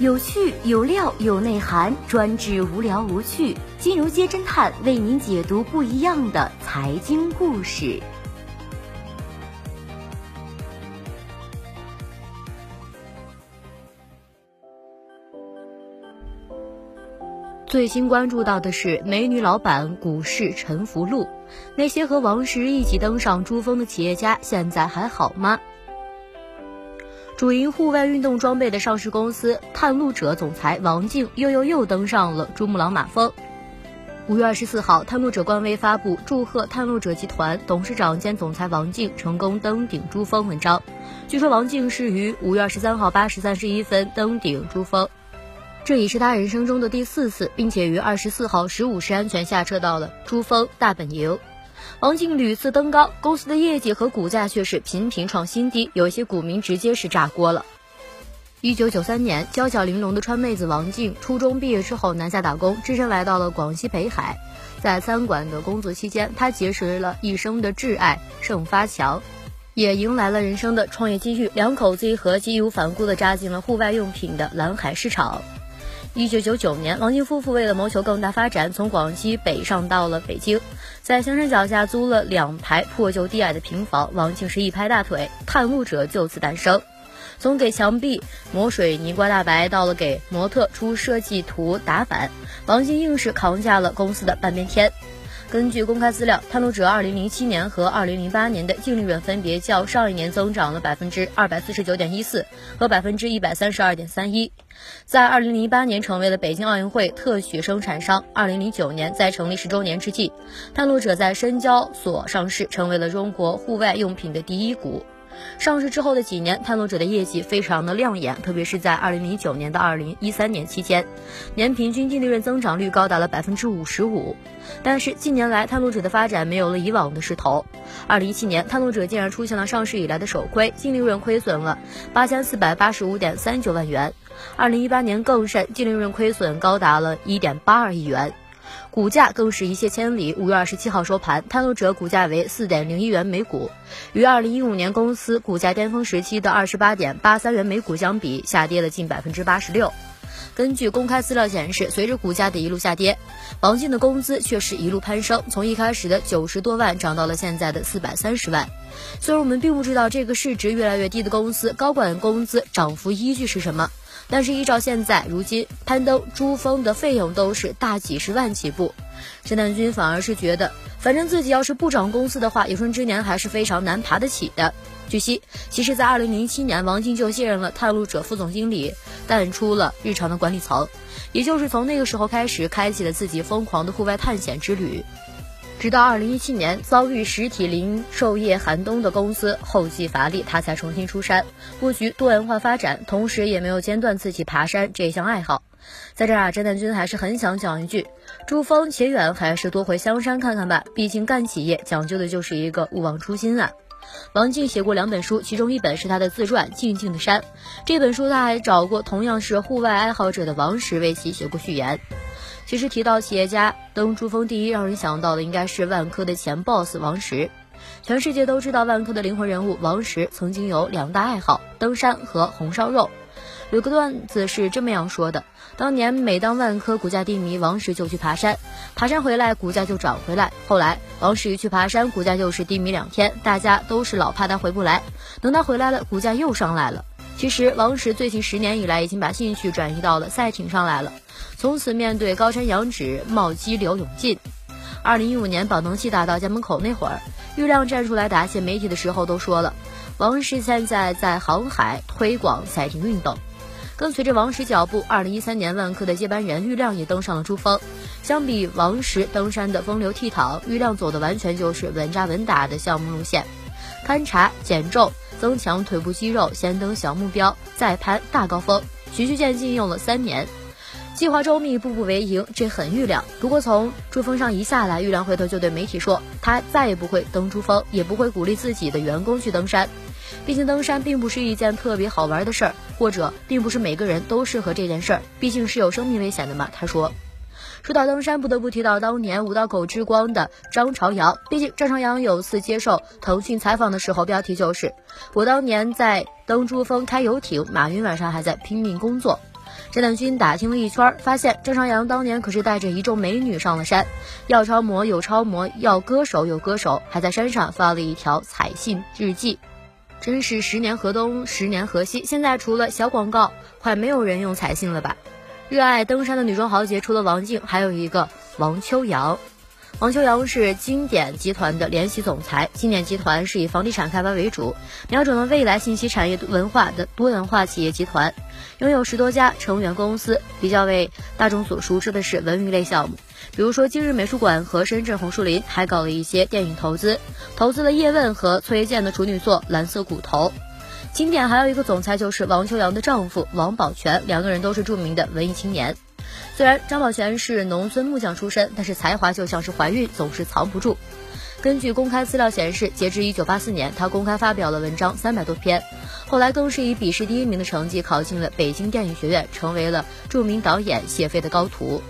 有趣有料有内涵，专治无聊无趣。金融街侦探为您解读不一样的财经故事。最新关注到的是美女老板股市沉浮录，那些和王石一起登上珠峰的企业家现在还好吗？主营户外运动装备的上市公司探路者总裁王静又又又登上了珠穆朗玛峰。五月二十四号，探路者官微发布祝贺探路者集团董事长兼总裁王静成功登顶珠峰文章。据说王静是于五月二十三号八时三十一分登顶珠峰。这已是他人生中的第四次，并且于二十四号十五时安全下车到了珠峰大本营。王静屡次登高，公司的业绩和股价却是频频创新低，有些股民直接是炸锅了。一九九三年，娇小玲珑的川妹子王静初中毕业之后南下打工，只身来到了广西北海。在餐馆的工作期间，她结识了一生的挚爱盛发强，也迎来了人生的创业机遇。两口子一合计，义无反顾地扎进了户外用品的蓝海市场。一九九九年，王晶夫妇为了谋求更大发展，从广西北上到了北京，在香山脚下租了两排破旧低矮的平房。王晶是一拍大腿，探路者就此诞生。从给墙壁抹水泥刮大白，到了给模特出设计图打版，王晶硬是扛下了公司的半边天。根据公开资料，探路者2007年和2008年的净利润分别较上一年增长了百分之二百四十九点一四和百分之一百三十二点三一，在2008年成为了北京奥运会特许生产商。2009年在成立十周年之际，探路者在深交所上市，成为了中国户外用品的第一股。上市之后的几年，探路者的业绩非常的亮眼，特别是在二零零九年到二零一三年期间，年平均净利润增长率高达了百分之五十五。但是近年来，探路者的发展没有了以往的势头。二零一七年，探路者竟然出现了上市以来的首亏，净利润亏损了八千四百八十五点三九万元。二零一八年更甚，净利润亏损高达了一点八二亿元。股价更是一泻千里。五月二十七号收盘，探路者股价为四点零一元每股，与二零一五年公司股价巅峰时期的二十八点八三元每股相比，下跌了近百分之八十六。根据公开资料显示，随着股价的一路下跌，王静的工资却是一路攀升，从一开始的九十多万涨到了现在的四百三十万。虽然我们并不知道这个市值越来越低的公司高管工资涨幅依据是什么。但是依照现在如今攀登珠峰的费用都是大几十万起步，陈南军反而是觉得，反正自己要是不涨工资的话，有生之年还是非常难爬得起的。据悉，其实，在二零零七年，王静就卸任了探路者副总经理，淡出了日常的管理层，也就是从那个时候开始，开启了自己疯狂的户外探险之旅。直到二零一七年遭遇实体零售业寒冬的公司后继乏力，他才重新出山，布局多元化发展，同时也没有间断自己爬山这项爱好。在这儿啊，侦探君还是很想讲一句：珠峰且远，还是多回香山看看吧。毕竟干企业讲究的就是一个勿忘初心啊。王静写过两本书，其中一本是他的自传《静静的山》，这本书他还找过同样是户外爱好者的王石为其写过序言。其实提到企业家登珠峰第一，让人想到的应该是万科的前 boss 王石。全世界都知道万科的灵魂人物王石曾经有两大爱好：登山和红烧肉。有个段子是这么样说的：当年每当万科股价低迷，王石就去爬山，爬山回来股价就涨回来。后来王石一去爬山，股价就是低迷两天，大家都是老怕他回不来。等他回来了，股价又上来了。其实王石最近十年以来已经把兴趣转移到了赛艇上来了。从此面对高山仰止，冒激流勇进。二零一五年宝能系打到家门口那会儿，郁亮站出来答谢媒体的时候都说了，王石现在在航海推广赛艇运动。跟随着王石脚步，二零一三年万科的接班人郁亮也登上了珠峰。相比王石登山的风流倜傥，郁亮走的完全就是稳扎稳打的项目路线，勘察、减重、增强腿部肌肉，先登小目标，再攀大高峰，循序渐进，用了三年。计划周密，步步为营，这很郁亮。不过从珠峰上一下来，郁亮回头就对媒体说，他再也不会登珠峰，也不会鼓励自己的员工去登山。毕竟登山并不是一件特别好玩的事儿，或者并不是每个人都适合这件事儿，毕竟是有生命危险的嘛。他说，说到登山，不得不提到当年五道口之光的张朝阳。毕竟张朝阳有次接受腾讯采访的时候，标题就是“我当年在登珠峰开游艇，马云晚上还在拼命工作”。陈南军打听了一圈，发现郑朝阳当年可是带着一众美女上了山，要超模有超模，要歌手有歌手，还在山上发了一条彩信日记。真是十年河东，十年河西。现在除了小广告，快没有人用彩信了吧？热爱登山的女装豪杰，除了王静，还有一个王秋阳。王秋阳是经典集团的联席总裁。经典集团是以房地产开发为主，瞄准了未来信息产业文化的多元化企业集团，拥有十多家成员公司。比较为大众所熟知的是文娱类项目，比如说今日美术馆和深圳红树林，还搞了一些电影投资，投资了叶问和崔健的处女作《蓝色骨头》。经典还有一个总裁就是王秋阳的丈夫王宝全，两个人都是著名的文艺青年。虽然张宝全是农村木匠出身，但是才华就像是怀孕，总是藏不住。根据公开资料显示，截至1984年，他公开发表了文章三百多篇，后来更是以笔试第一名的成绩考进了北京电影学院，成为了著名导演谢飞的高徒。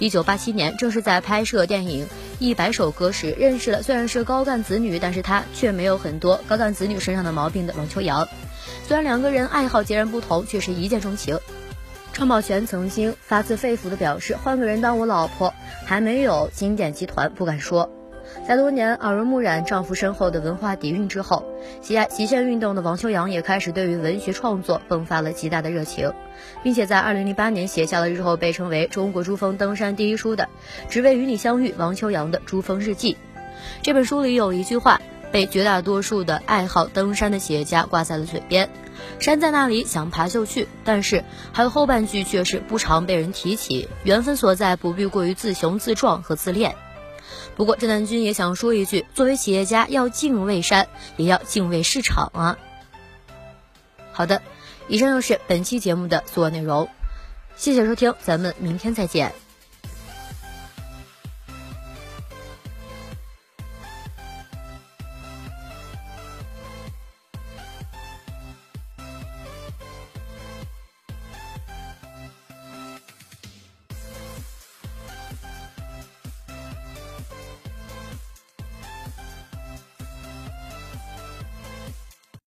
1987年，正是在拍摄电影《一百首歌》时，认识了虽然是高干子女，但是他却没有很多高干子女身上的毛病的王秋阳。虽然两个人爱好截然不同，却是一见钟情。张宝全曾经发自肺腑地表示：“换个人当我老婆，还没有经典集团不敢说。”在多年耳濡目染丈夫深厚的文化底蕴之后，喜爱极限运动的王秋阳也开始对于文学创作迸发了极大的热情，并且在2008年写下了日后被称为中国珠峰登山第一书的《只为与你相遇》王秋阳的珠峰日记。这本书里有一句话。被绝大多数的爱好登山的企业家挂在了嘴边，山在那里，想爬就去。但是还有后半句却是不常被人提起，缘分所在，不必过于自雄自壮和自恋。不过郑南军也想说一句，作为企业家要敬畏山，也要敬畏市场啊。好的，以上就是本期节目的所有内容，谢谢收听，咱们明天再见。